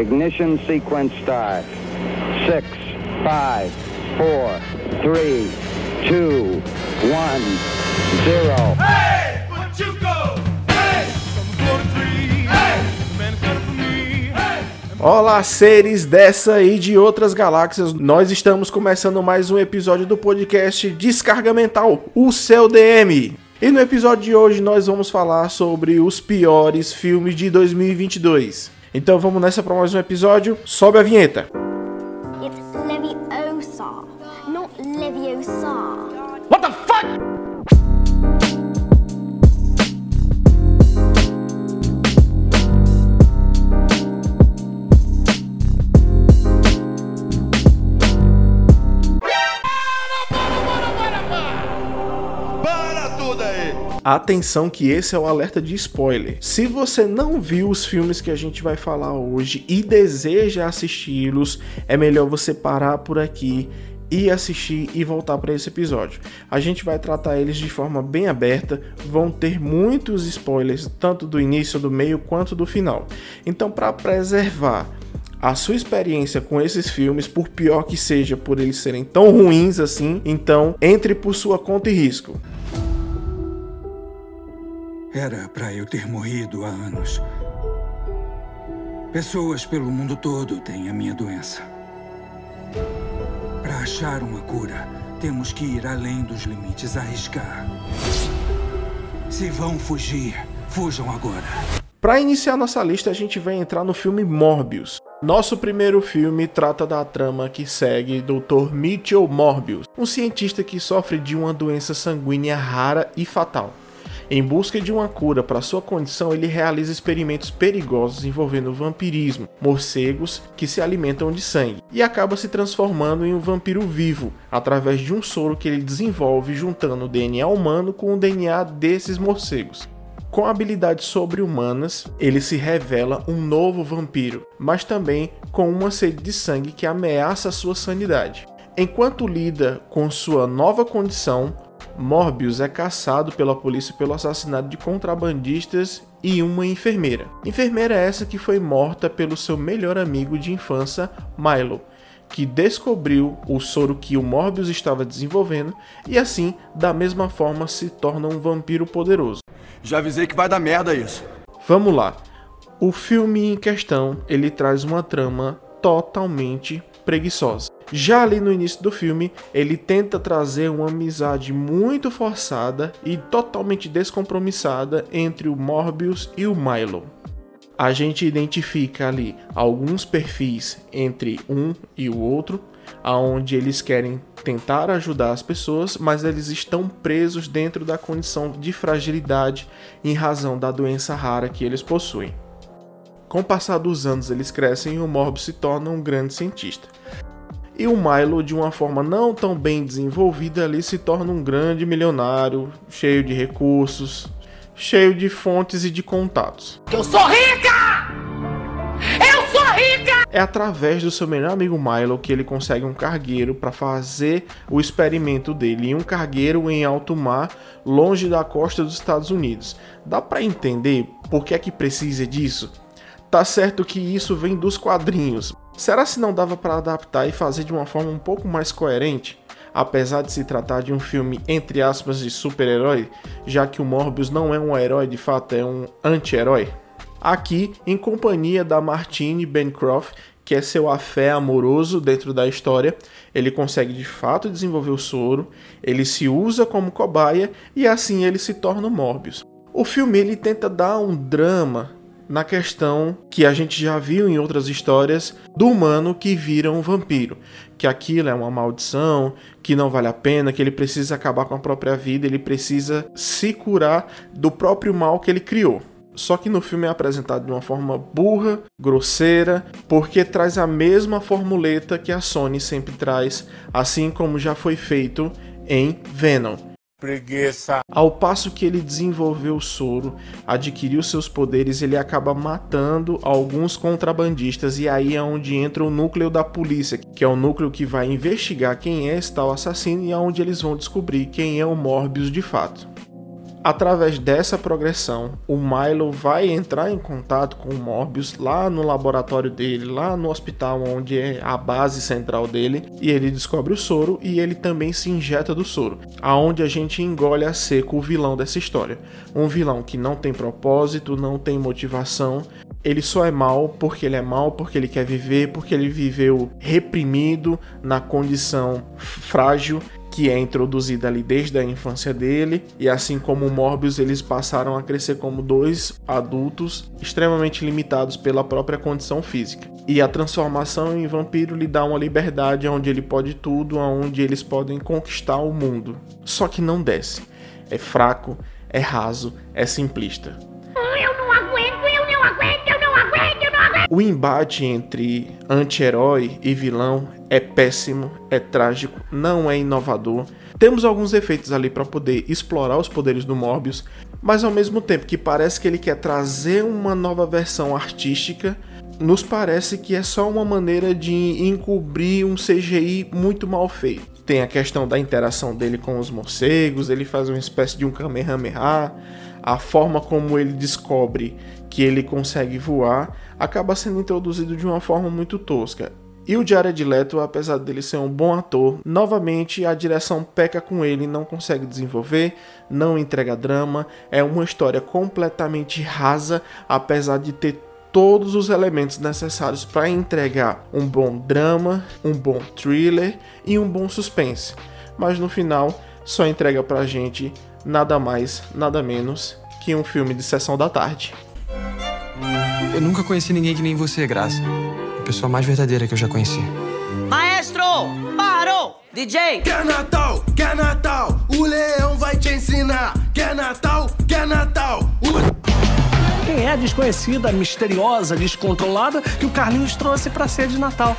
Ignition sequence start. Six, five, four, three, two, one, zero. Hey, but you go. Hey, from 43. Hey, the man is better for me. Hey. Olá, seres dessa e de outras galáxias. Nós estamos começando mais um episódio do podcast Descarga Mental, o seu DM. E no episódio de hoje nós vamos falar sobre os piores filmes de 2022. Então vamos nessa para mais um episódio. Sobe a vinheta. Aí. Atenção que esse é o alerta de spoiler. Se você não viu os filmes que a gente vai falar hoje e deseja assisti-los, é melhor você parar por aqui e assistir e voltar para esse episódio. A gente vai tratar eles de forma bem aberta, vão ter muitos spoilers, tanto do início, do meio quanto do final. Então, para preservar a sua experiência com esses filmes, por pior que seja por eles serem tão ruins assim, então entre por sua conta e risco. Era pra eu ter morrido há anos. Pessoas pelo mundo todo têm a minha doença. Para achar uma cura, temos que ir além dos limites, arriscar. Se vão fugir, fujam agora. Para iniciar nossa lista, a gente vai entrar no filme Morbius. Nosso primeiro filme trata da trama que segue Dr. Mitchell Morbius, um cientista que sofre de uma doença sanguínea rara e fatal. Em busca de uma cura para sua condição, ele realiza experimentos perigosos envolvendo vampirismo, morcegos que se alimentam de sangue, e acaba se transformando em um vampiro vivo através de um soro que ele desenvolve juntando o DNA humano com o DNA desses morcegos. Com habilidades sobre-humanas, ele se revela um novo vampiro, mas também com uma sede de sangue que ameaça sua sanidade. Enquanto lida com sua nova condição, Morbius é caçado pela polícia pelo assassinato de contrabandistas e uma enfermeira. Enfermeira essa que foi morta pelo seu melhor amigo de infância, Milo, que descobriu o soro que o Morbius estava desenvolvendo e assim, da mesma forma, se torna um vampiro poderoso. Já avisei que vai dar merda isso. Vamos lá. O filme em questão, ele traz uma trama totalmente preguiçosa. Já ali no início do filme, ele tenta trazer uma amizade muito forçada e totalmente descompromissada entre o Morbius e o Milo. A gente identifica ali alguns perfis entre um e o outro, aonde eles querem tentar ajudar as pessoas, mas eles estão presos dentro da condição de fragilidade em razão da doença rara que eles possuem. Com o passar dos anos, eles crescem e o Morbius se torna um grande cientista. E o Milo, de uma forma não tão bem desenvolvida, ali se torna um grande milionário, cheio de recursos, cheio de fontes e de contatos. Eu sou rica! Eu sou rica! É através do seu melhor amigo Milo que ele consegue um cargueiro para fazer o experimento dele, e um cargueiro em alto mar, longe da costa dos Estados Unidos. Dá para entender por que é que precisa disso? Tá certo que isso vem dos quadrinhos. Será se não dava para adaptar e fazer de uma forma um pouco mais coerente? Apesar de se tratar de um filme entre aspas de super-herói, já que o Morbius não é um herói de fato, é um anti-herói. Aqui, em companhia da Martine Bancroft, que é seu afé amoroso dentro da história, ele consegue de fato desenvolver o soro, ele se usa como cobaia e assim ele se torna o Morbius. O filme ele tenta dar um drama na questão que a gente já viu em outras histórias do humano que vira um vampiro, que aquilo é uma maldição, que não vale a pena, que ele precisa acabar com a própria vida, ele precisa se curar do próprio mal que ele criou. Só que no filme é apresentado de uma forma burra, grosseira, porque traz a mesma formuleta que a Sony sempre traz, assim como já foi feito em Venom. Preguiça. Ao passo que ele desenvolveu o soro, adquiriu seus poderes, ele acaba matando alguns contrabandistas e aí é onde entra o núcleo da polícia, que é o núcleo que vai investigar quem é esse tal assassino e é onde eles vão descobrir quem é o Morbius de fato. Através dessa progressão, o Milo vai entrar em contato com o Morbius lá no laboratório dele, lá no hospital onde é a base central dele, e ele descobre o soro e ele também se injeta do soro, aonde a gente engole a seco o vilão dessa história. Um vilão que não tem propósito, não tem motivação, ele só é mal porque ele é mal, porque ele quer viver, porque ele viveu reprimido na condição frágil que é introduzida ali desde a infância dele, e assim como o Morbius, eles passaram a crescer como dois adultos extremamente limitados pela própria condição física. E a transformação em vampiro lhe dá uma liberdade onde ele pode tudo, onde eles podem conquistar o mundo. Só que não desce. É fraco, é raso, é simplista. Eu não aguento, eu não aguento, eu não aguento, eu não aguento. O embate entre anti-herói e vilão é péssimo, é trágico, não é inovador. Temos alguns efeitos ali para poder explorar os poderes do Morbius, mas ao mesmo tempo que parece que ele quer trazer uma nova versão artística, nos parece que é só uma maneira de encobrir um CGI muito mal feito. Tem a questão da interação dele com os morcegos, ele faz uma espécie de um Kamehameha, a forma como ele descobre que ele consegue voar acaba sendo introduzido de uma forma muito tosca. E o Jared Leto, apesar dele ser um bom ator, novamente a direção peca com ele, não consegue desenvolver, não entrega drama, é uma história completamente rasa, apesar de ter todos os elementos necessários para entregar um bom drama, um bom thriller e um bom suspense. Mas no final só entrega pra gente nada mais, nada menos que um filme de sessão da tarde. Eu nunca conheci ninguém que nem você, Graça. A pessoa mais verdadeira que eu já conheci. Maestro, parou! DJ, Quer Natal, quer Natal, o leão vai te ensinar. Quer Natal, quer Natal, o Quem é a desconhecida, misteriosa, descontrolada que o Carlinhos trouxe pra ceia de Natal?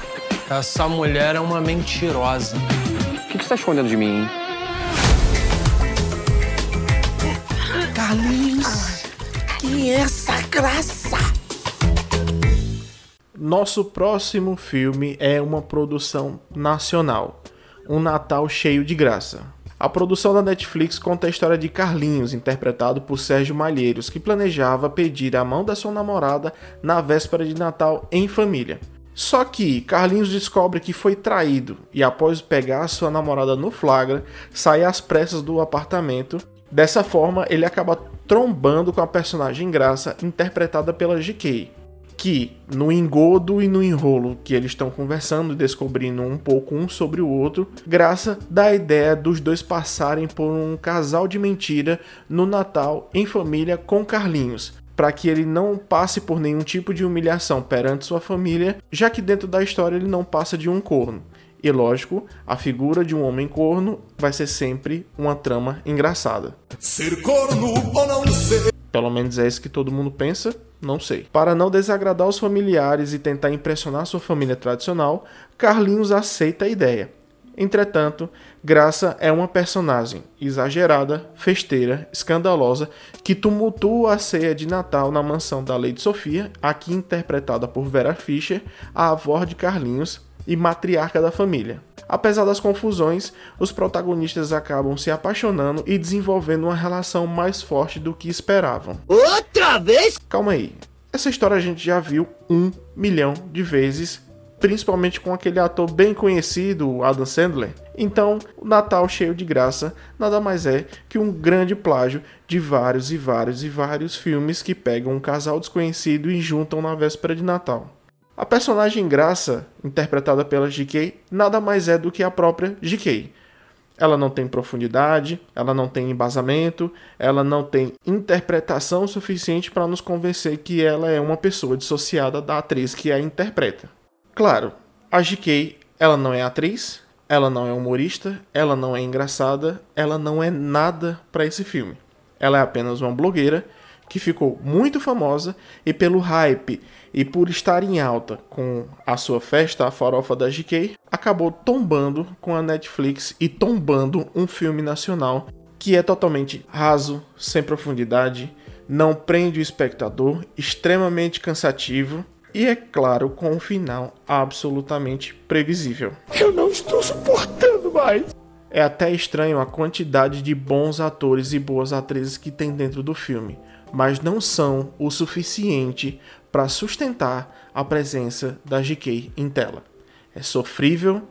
Essa mulher é uma mentirosa. O que, que você tá escondendo de mim, hein? Carlinhos, quem é essa graça? Nosso próximo filme é uma produção nacional, Um Natal Cheio de Graça. A produção da Netflix conta a história de Carlinhos, interpretado por Sérgio Malheiros, que planejava pedir a mão da sua namorada na véspera de Natal em família. Só que Carlinhos descobre que foi traído e, após pegar sua namorada no flagra, sai às pressas do apartamento. Dessa forma, ele acaba trombando com a personagem Graça, interpretada pela GK, que no engodo e no enrolo que eles estão conversando descobrindo um pouco um sobre o outro, Graça dá a ideia dos dois passarem por um casal de mentira no Natal em família com Carlinhos, para que ele não passe por nenhum tipo de humilhação perante sua família, já que dentro da história ele não passa de um corno. E lógico, a figura de um homem corno vai ser sempre uma trama engraçada. ser corno ou não ser. Pelo menos é isso que todo mundo pensa, não sei. Para não desagradar os familiares e tentar impressionar sua família tradicional, Carlinhos aceita a ideia. Entretanto, Graça é uma personagem exagerada, festeira, escandalosa, que tumultua a ceia de Natal na mansão da Lady Sofia, aqui interpretada por Vera Fischer, a avó de Carlinhos e matriarca da família. Apesar das confusões, os protagonistas acabam se apaixonando e desenvolvendo uma relação mais forte do que esperavam. outra vez? Calma aí. Essa história a gente já viu um milhão de vezes, principalmente com aquele ator bem conhecido, Adam Sandler. Então, o Natal cheio de graça nada mais é que um grande plágio de vários e vários e vários filmes que pegam um casal desconhecido e juntam na véspera de Natal. A personagem Graça, interpretada pela GK, nada mais é do que a própria GK. Ela não tem profundidade, ela não tem embasamento, ela não tem interpretação suficiente para nos convencer que ela é uma pessoa dissociada da atriz que a interpreta. Claro, a GK, ela não é atriz, ela não é humorista, ela não é engraçada, ela não é nada para esse filme. Ela é apenas uma blogueira que ficou muito famosa e pelo hype e por estar em alta com a sua festa, a farofa da GK, acabou tombando com a Netflix e tombando um filme nacional que é totalmente raso, sem profundidade, não prende o espectador, extremamente cansativo e, é claro, com um final absolutamente previsível. Eu não estou suportando mais. É até estranho a quantidade de bons atores e boas atrizes que tem dentro do filme, mas não são o suficiente para sustentar a presença da GK em tela. É sofrível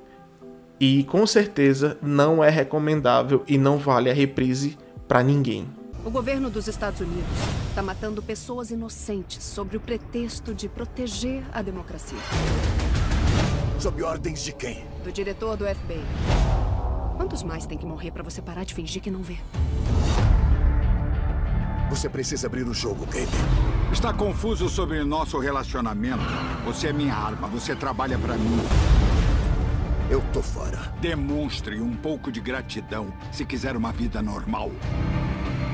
e com certeza não é recomendável e não vale a reprise para ninguém. O governo dos Estados Unidos está matando pessoas inocentes sob o pretexto de proteger a democracia. Sob ordens de quem? Do diretor do FBI. Quantos mais tem que morrer para você parar de fingir que não vê? Você precisa abrir o jogo, Kate. Está confuso sobre nosso relacionamento? Você é minha arma, você trabalha para mim. Eu tô fora. Demonstre um pouco de gratidão se quiser uma vida normal.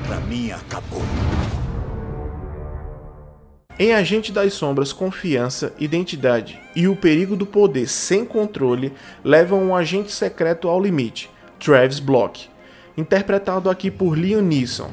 Pra mim, acabou. Em Agente das Sombras, confiança, identidade e o perigo do poder sem controle levam um agente secreto ao limite, Travis Block, interpretado aqui por Liam Neeson.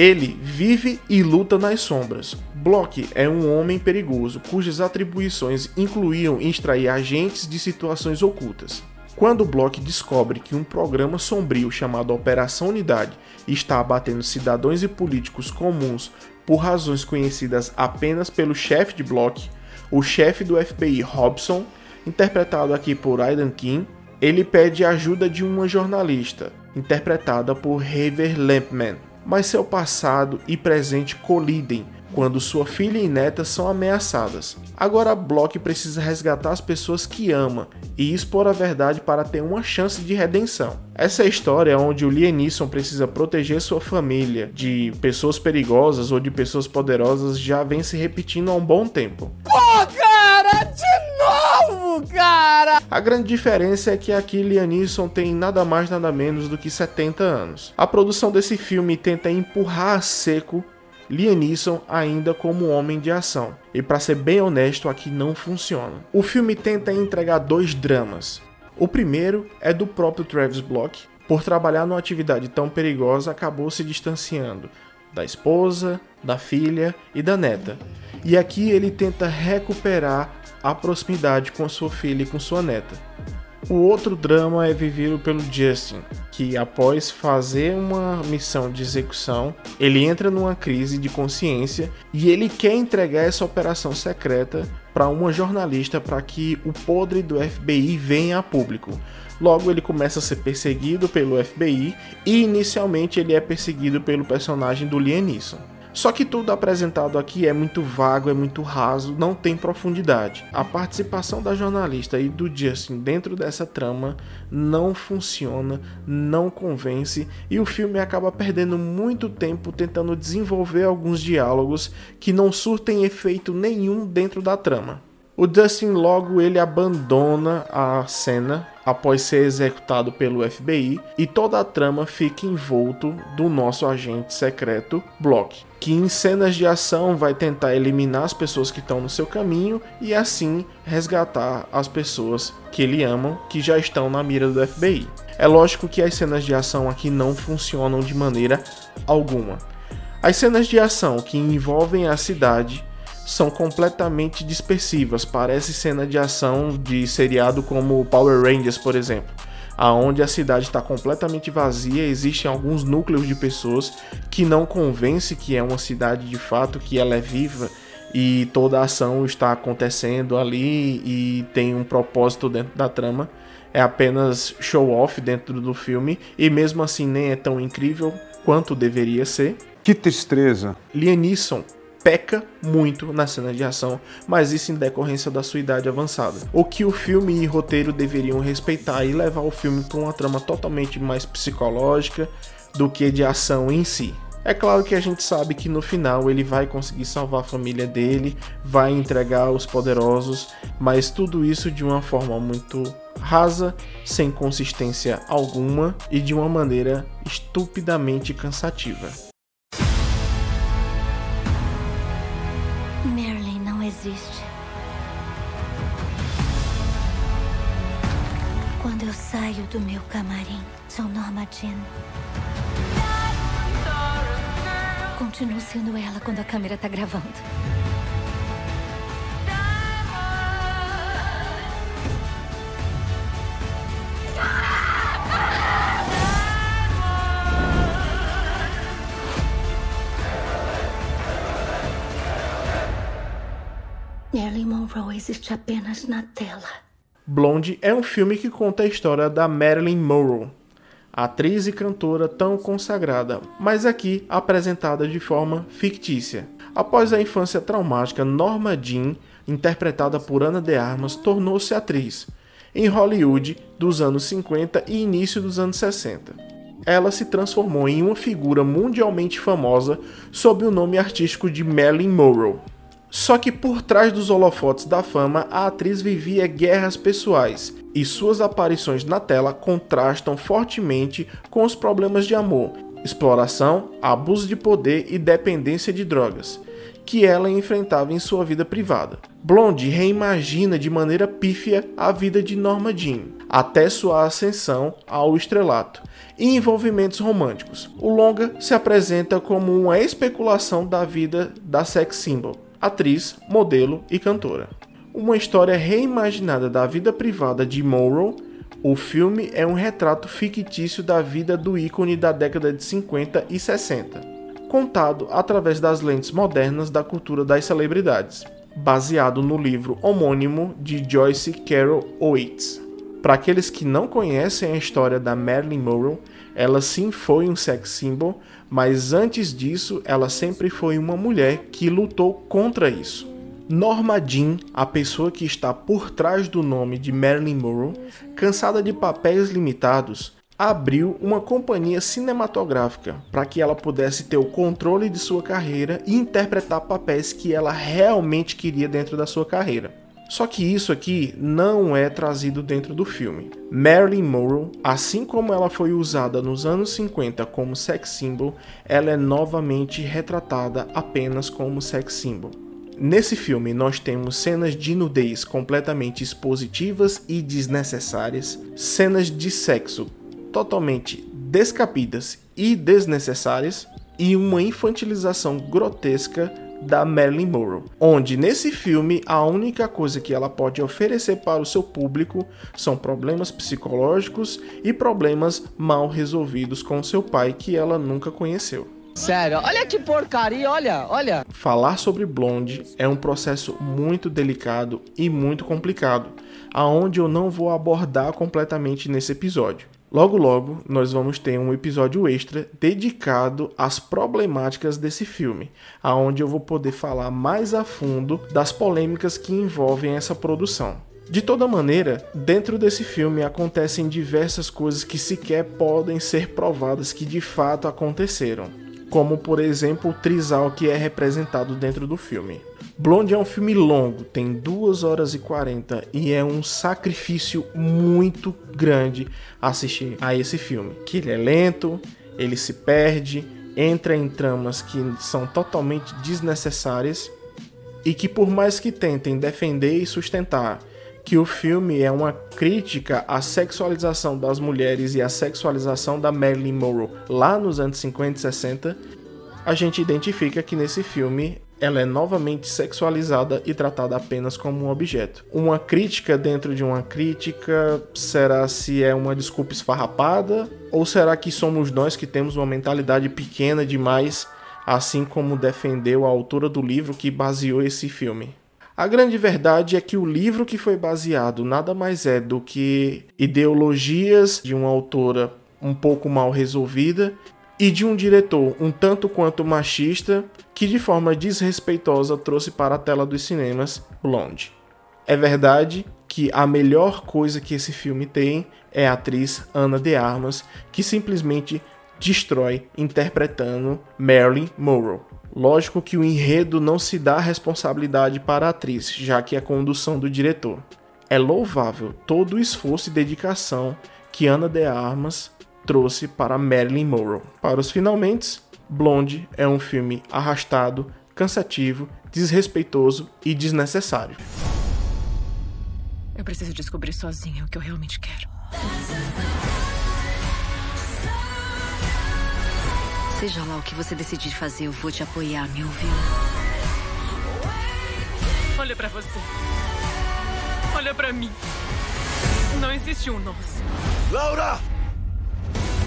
Ele vive e luta nas sombras. Block é um homem perigoso cujas atribuições incluíam extrair agentes de situações ocultas. Quando Block descobre que um programa sombrio chamado Operação Unidade está abatendo cidadãos e políticos comuns por razões conhecidas apenas pelo chefe de Block, o chefe do FBI Robson, interpretado aqui por Aidan King, ele pede ajuda de uma jornalista, interpretada por Haver Lampman, mas seu passado e presente colidem quando sua filha e neta são ameaçadas. Agora Block precisa resgatar as pessoas que ama e expor a verdade para ter uma chance de redenção. Essa é a história onde o Liam Neeson precisa proteger sua família de pessoas perigosas ou de pessoas poderosas já vem se repetindo há um bom tempo. Cara! A grande diferença é que aqui Liam Neeson tem nada mais nada menos do que 70 anos. A produção desse filme tenta empurrar a seco Liam Neeson ainda como homem de ação. E para ser bem honesto, aqui não funciona. O filme tenta entregar dois dramas. O primeiro é do próprio Travis Block, por trabalhar numa atividade tão perigosa, acabou se distanciando da esposa, da filha e da neta. E aqui ele tenta recuperar a proximidade com sua filha e com sua neta. O outro drama é vivido pelo Justin, que após fazer uma missão de execução, ele entra numa crise de consciência e ele quer entregar essa operação secreta para uma jornalista para que o podre do FBI venha a público. Logo ele começa a ser perseguido pelo FBI e inicialmente ele é perseguido pelo personagem do Liam Neeson. Só que tudo apresentado aqui é muito vago, é muito raso, não tem profundidade. A participação da jornalista e do Justin dentro dessa trama não funciona, não convence e o filme acaba perdendo muito tempo tentando desenvolver alguns diálogos que não surtem efeito nenhum dentro da trama. O Dustin logo ele abandona a cena após ser executado pelo FBI e toda a trama fica envolto do nosso agente secreto Block, que em cenas de ação vai tentar eliminar as pessoas que estão no seu caminho e assim resgatar as pessoas que ele ama que já estão na mira do FBI. É lógico que as cenas de ação aqui não funcionam de maneira alguma. As cenas de ação que envolvem a cidade são completamente dispersivas, parece cena de ação de seriado como Power Rangers, por exemplo, aonde a cidade está completamente vazia, existem alguns núcleos de pessoas que não convence que é uma cidade de fato, que ela é viva e toda a ação está acontecendo ali e tem um propósito dentro da trama. É apenas show off dentro do filme e mesmo assim nem é tão incrível quanto deveria ser. Que tristeza. Liam Neeson peca muito na cena de ação, mas isso em decorrência da sua idade avançada. O que o filme e roteiro deveriam respeitar e levar o filme para uma trama totalmente mais psicológica do que de ação em si. É claro que a gente sabe que no final ele vai conseguir salvar a família dele, vai entregar os poderosos, mas tudo isso de uma forma muito rasa, sem consistência alguma e de uma maneira estupidamente cansativa. do meu camarim. Sou Norma Jean. Continuo sendo ela quando a câmera tá gravando. Marilyn Monroe existe apenas na tela. Blonde é um filme que conta a história da Marilyn Monroe, atriz e cantora tão consagrada, mas aqui apresentada de forma fictícia. Após a infância traumática, Norma Jean, interpretada por Ana de Armas, tornou-se atriz em Hollywood dos anos 50 e início dos anos 60. Ela se transformou em uma figura mundialmente famosa sob o nome artístico de Marilyn Monroe. Só que por trás dos holofotes da fama, a atriz vivia guerras pessoais e suas aparições na tela contrastam fortemente com os problemas de amor, exploração, abuso de poder e dependência de drogas que ela enfrentava em sua vida privada. Blonde reimagina de maneira pífia a vida de Norma Jean, até sua ascensão ao estrelato, e envolvimentos românticos. O longa se apresenta como uma especulação da vida da sex symbol, atriz, modelo e cantora. Uma história reimaginada da vida privada de Monroe, o filme é um retrato fictício da vida do ícone da década de 50 e 60 contado através das lentes modernas da cultura das celebridades, baseado no livro homônimo de Joyce Carol Oates. Para aqueles que não conhecem a história da Marilyn Monroe, ela sim foi um sex symbol, mas antes disso, ela sempre foi uma mulher que lutou contra isso. Norma Jean, a pessoa que está por trás do nome de Marilyn Monroe, cansada de papéis limitados, abriu uma companhia cinematográfica para que ela pudesse ter o controle de sua carreira e interpretar papéis que ela realmente queria dentro da sua carreira. Só que isso aqui não é trazido dentro do filme. Marilyn Monroe, assim como ela foi usada nos anos 50 como sex symbol, ela é novamente retratada apenas como sex symbol. Nesse filme, nós temos cenas de nudez completamente expositivas e desnecessárias, cenas de sexo totalmente descapidas e desnecessárias e uma infantilização grotesca da Marilyn Monroe, onde nesse filme a única coisa que ela pode oferecer para o seu público são problemas psicológicos e problemas mal resolvidos com seu pai que ela nunca conheceu. Sério, olha que porcaria, olha, olha. Falar sobre Blonde é um processo muito delicado e muito complicado, aonde eu não vou abordar completamente nesse episódio. Logo logo nós vamos ter um episódio extra dedicado às problemáticas desse filme, aonde eu vou poder falar mais a fundo das polêmicas que envolvem essa produção. De toda maneira, dentro desse filme acontecem diversas coisas que sequer podem ser provadas que de fato aconteceram, como por exemplo o trisal que é representado dentro do filme. Blonde é um filme longo, tem 2 horas e 40 e é um sacrifício muito grande assistir a esse filme. Que ele é lento, ele se perde, entra em tramas que são totalmente desnecessárias e que por mais que tentem defender e sustentar que o filme é uma crítica à sexualização das mulheres e à sexualização da Marilyn Monroe lá nos anos 50 e 60, a gente identifica que nesse filme ela é novamente sexualizada e tratada apenas como um objeto. Uma crítica dentro de uma crítica, será se é uma desculpa esfarrapada? Ou será que somos nós que temos uma mentalidade pequena demais, assim como defendeu a autora do livro que baseou esse filme? A grande verdade é que o livro que foi baseado nada mais é do que ideologias de uma autora um pouco mal resolvida e de um diretor um tanto quanto machista que de forma desrespeitosa trouxe para a tela dos cinemas Blonde. É verdade que a melhor coisa que esse filme tem é a atriz Ana de Armas, que simplesmente destrói interpretando Marilyn Monroe. Lógico que o enredo não se dá responsabilidade para a atriz, já que é condução do diretor. É louvável todo o esforço e dedicação que Ana de Armas trouxe para Marilyn Monroe. Para os finalmente, Blonde é um filme arrastado, cansativo, desrespeitoso e desnecessário. Eu preciso descobrir sozinha o que eu realmente quero. Seja lá o que você decidir fazer, eu vou te apoiar, me ouviu? Olha para você. Olha para mim. Não existe um nós. Laura!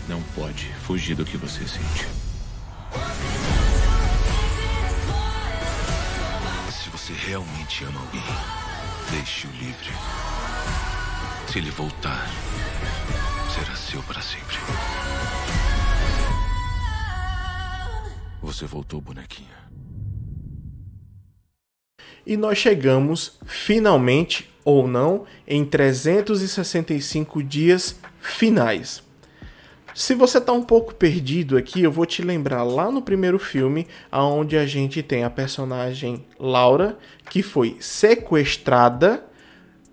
Não pode fugir do que você sente. Se você realmente ama alguém, deixe-o livre. Se ele voltar, será seu para sempre. Você voltou, bonequinha. E nós chegamos, finalmente ou não, em 365 dias finais. Se você está um pouco perdido aqui, eu vou te lembrar lá no primeiro filme, aonde a gente tem a personagem Laura, que foi sequestrada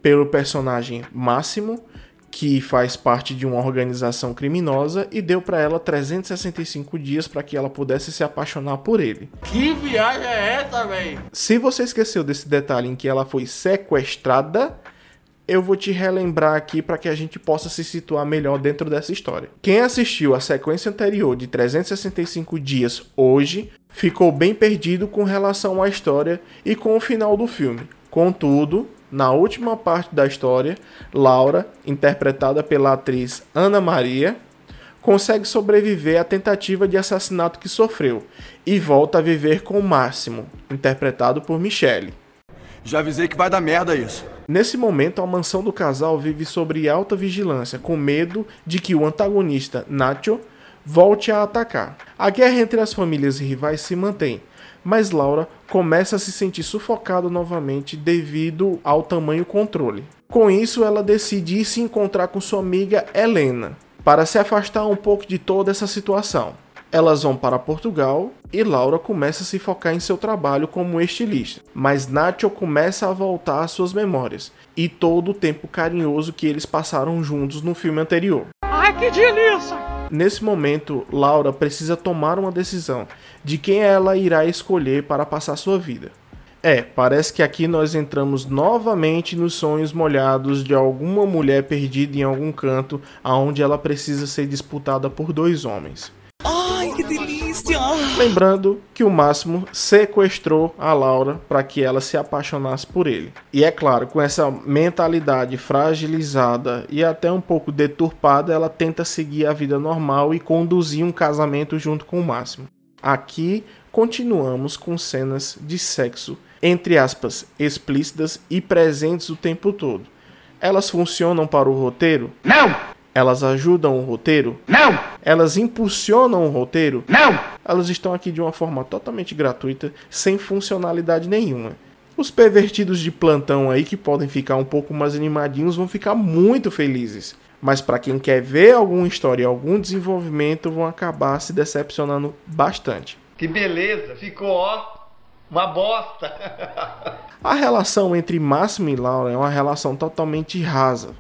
pelo personagem Máximo, que faz parte de uma organização criminosa e deu para ela 365 dias para que ela pudesse se apaixonar por ele. Que viagem é essa, velho? Se você esqueceu desse detalhe em que ela foi sequestrada, eu vou te relembrar aqui para que a gente possa se situar melhor dentro dessa história. Quem assistiu a sequência anterior de 365 dias hoje ficou bem perdido com relação à história e com o final do filme. Contudo, na última parte da história, Laura, interpretada pela atriz Ana Maria, consegue sobreviver à tentativa de assassinato que sofreu e volta a viver com Máximo, interpretado por Michelle. Já avisei que vai dar merda isso. Nesse momento, a mansão do casal vive sob alta vigilância, com medo de que o antagonista, Nacho, volte a atacar. A guerra entre as famílias rivais se mantém, mas Laura começa a se sentir sufocada novamente devido ao tamanho controle. Com isso, ela decide ir se encontrar com sua amiga Helena para se afastar um pouco de toda essa situação. Elas vão para Portugal e Laura começa a se focar em seu trabalho como estilista, mas Nacho começa a voltar às suas memórias e todo o tempo carinhoso que eles passaram juntos no filme anterior. Ai, que delícia! Nesse momento, Laura precisa tomar uma decisão de quem ela irá escolher para passar sua vida. É, parece que aqui nós entramos novamente nos sonhos molhados de alguma mulher perdida em algum canto, aonde ela precisa ser disputada por dois homens. Lembrando que o Máximo sequestrou a Laura para que ela se apaixonasse por ele. E é claro, com essa mentalidade fragilizada e até um pouco deturpada, ela tenta seguir a vida normal e conduzir um casamento junto com o Máximo. Aqui continuamos com cenas de sexo, entre aspas, explícitas e presentes o tempo todo. Elas funcionam para o roteiro? Não! Elas ajudam o roteiro? Não! Elas impulsionam o roteiro? Não! Elas estão aqui de uma forma totalmente gratuita, sem funcionalidade nenhuma. Os pervertidos de plantão aí que podem ficar um pouco mais animadinhos vão ficar muito felizes. Mas para quem quer ver alguma história e algum desenvolvimento, vão acabar se decepcionando bastante. Que beleza, ficou ó, uma bosta. A relação entre Máximo e Laura é uma relação totalmente rasa,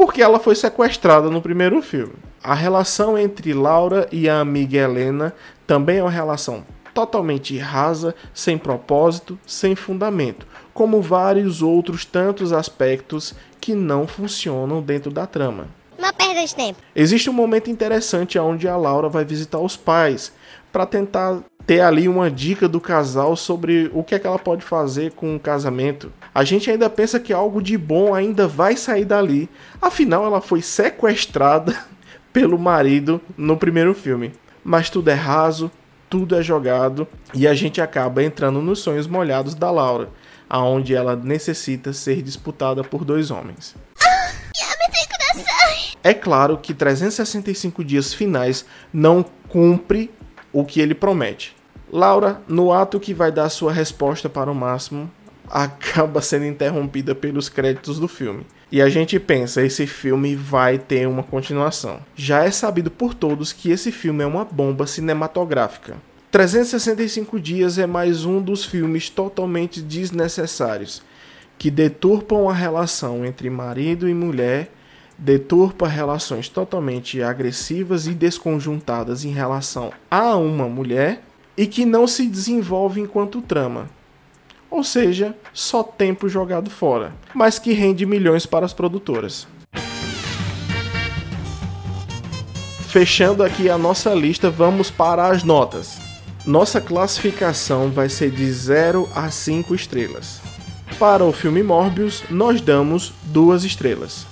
porque ela foi sequestrada no primeiro filme. A relação entre Laura e a amiga Helena também é uma relação totalmente rasa, sem propósito, sem fundamento, como vários outros tantos aspectos que não funcionam dentro da trama. Uma perda de tempo. Existe um momento interessante onde a Laura vai visitar os pais para tentar ter ali uma dica do casal sobre o que é que ela pode fazer com o casamento. A gente ainda pensa que algo de bom ainda vai sair dali. Afinal, ela foi sequestrada pelo marido no primeiro filme. Mas tudo é raso, tudo é jogado e a gente acaba entrando nos sonhos molhados da Laura, aonde ela necessita ser disputada por dois homens. É claro que 365 dias finais não cumpre o que ele promete. Laura, no ato que vai dar sua resposta para o máximo, acaba sendo interrompida pelos créditos do filme. E a gente pensa, esse filme vai ter uma continuação. Já é sabido por todos que esse filme é uma bomba cinematográfica. 365 Dias é mais um dos filmes totalmente desnecessários, que deturpam a relação entre marido e mulher, deturpa relações totalmente agressivas e desconjuntadas em relação a uma mulher e que não se desenvolve enquanto trama. Ou seja, só tempo jogado fora, mas que rende milhões para as produtoras. Fechando aqui a nossa lista, vamos para as notas. Nossa classificação vai ser de 0 a 5 estrelas. Para o filme Morbius, nós damos 2 estrelas.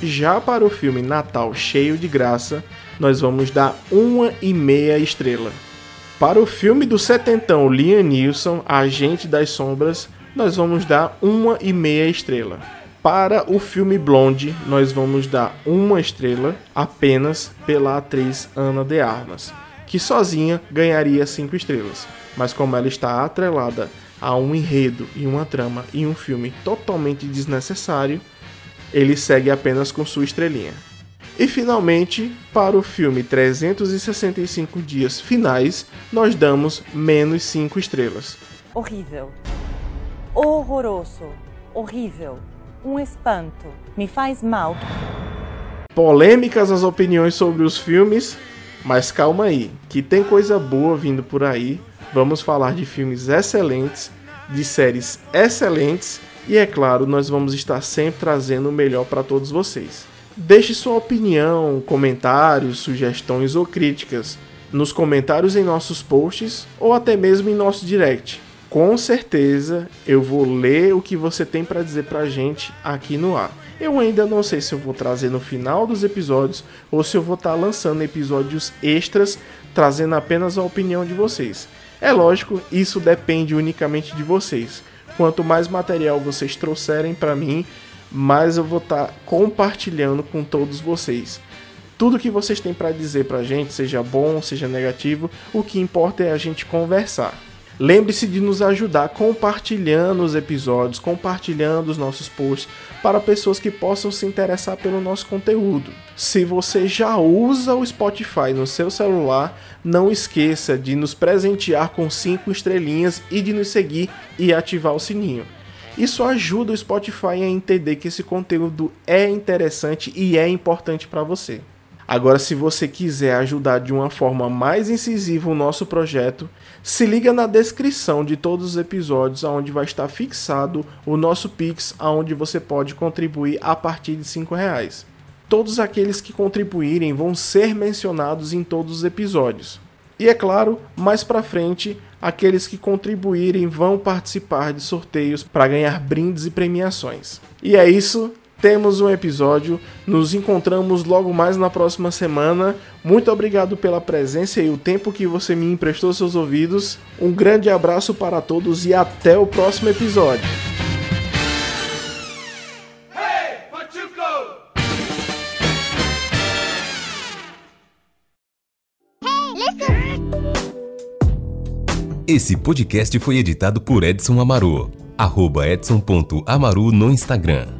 Já para o filme Natal Cheio de Graça, nós vamos dar uma e meia estrela. Para o filme do setentão Liam Neeson, Agente das Sombras, nós vamos dar uma e meia estrela. Para o filme Blonde, nós vamos dar uma estrela apenas pela atriz Ana de Armas, que sozinha ganharia cinco estrelas, mas como ela está atrelada a um enredo e uma trama e um filme totalmente desnecessário, ele segue apenas com sua estrelinha. E finalmente, para o filme 365 Dias Finais, nós damos menos 5 estrelas. Horrível. Horroroso. Horrível. Um espanto. Me faz mal. Polêmicas as opiniões sobre os filmes, mas calma aí, que tem coisa boa vindo por aí. Vamos falar de filmes excelentes, de séries excelentes e é claro, nós vamos estar sempre trazendo o melhor para todos vocês. Deixe sua opinião, comentários, sugestões ou críticas nos comentários em nossos posts ou até mesmo em nosso direct. Com certeza eu vou ler o que você tem para dizer pra gente aqui no ar. Eu ainda não sei se eu vou trazer no final dos episódios ou se eu vou estar tá lançando episódios extras trazendo apenas a opinião de vocês. É lógico, isso depende unicamente de vocês. Quanto mais material vocês trouxerem para mim, mais eu vou estar tá compartilhando com todos vocês. Tudo que vocês têm para dizer para a gente, seja bom, seja negativo, o que importa é a gente conversar. Lembre-se de nos ajudar compartilhando os episódios, compartilhando os nossos posts para pessoas que possam se interessar pelo nosso conteúdo. Se você já usa o Spotify no seu celular, não esqueça de nos presentear com 5 estrelinhas e de nos seguir e ativar o sininho. Isso ajuda o Spotify a entender que esse conteúdo é interessante e é importante para você. Agora, se você quiser ajudar de uma forma mais incisiva o nosso projeto, se liga na descrição de todos os episódios, onde vai estar fixado o nosso Pix, onde você pode contribuir a partir de R$ reais. Todos aqueles que contribuírem vão ser mencionados em todos os episódios. E é claro, mais para frente, aqueles que contribuírem vão participar de sorteios para ganhar brindes e premiações. E é isso, temos um episódio. Nos encontramos logo mais na próxima semana. Muito obrigado pela presença e o tempo que você me emprestou seus ouvidos. Um grande abraço para todos e até o próximo episódio. Esse podcast foi editado por Edson Amaru. Arroba edson.amaru no Instagram.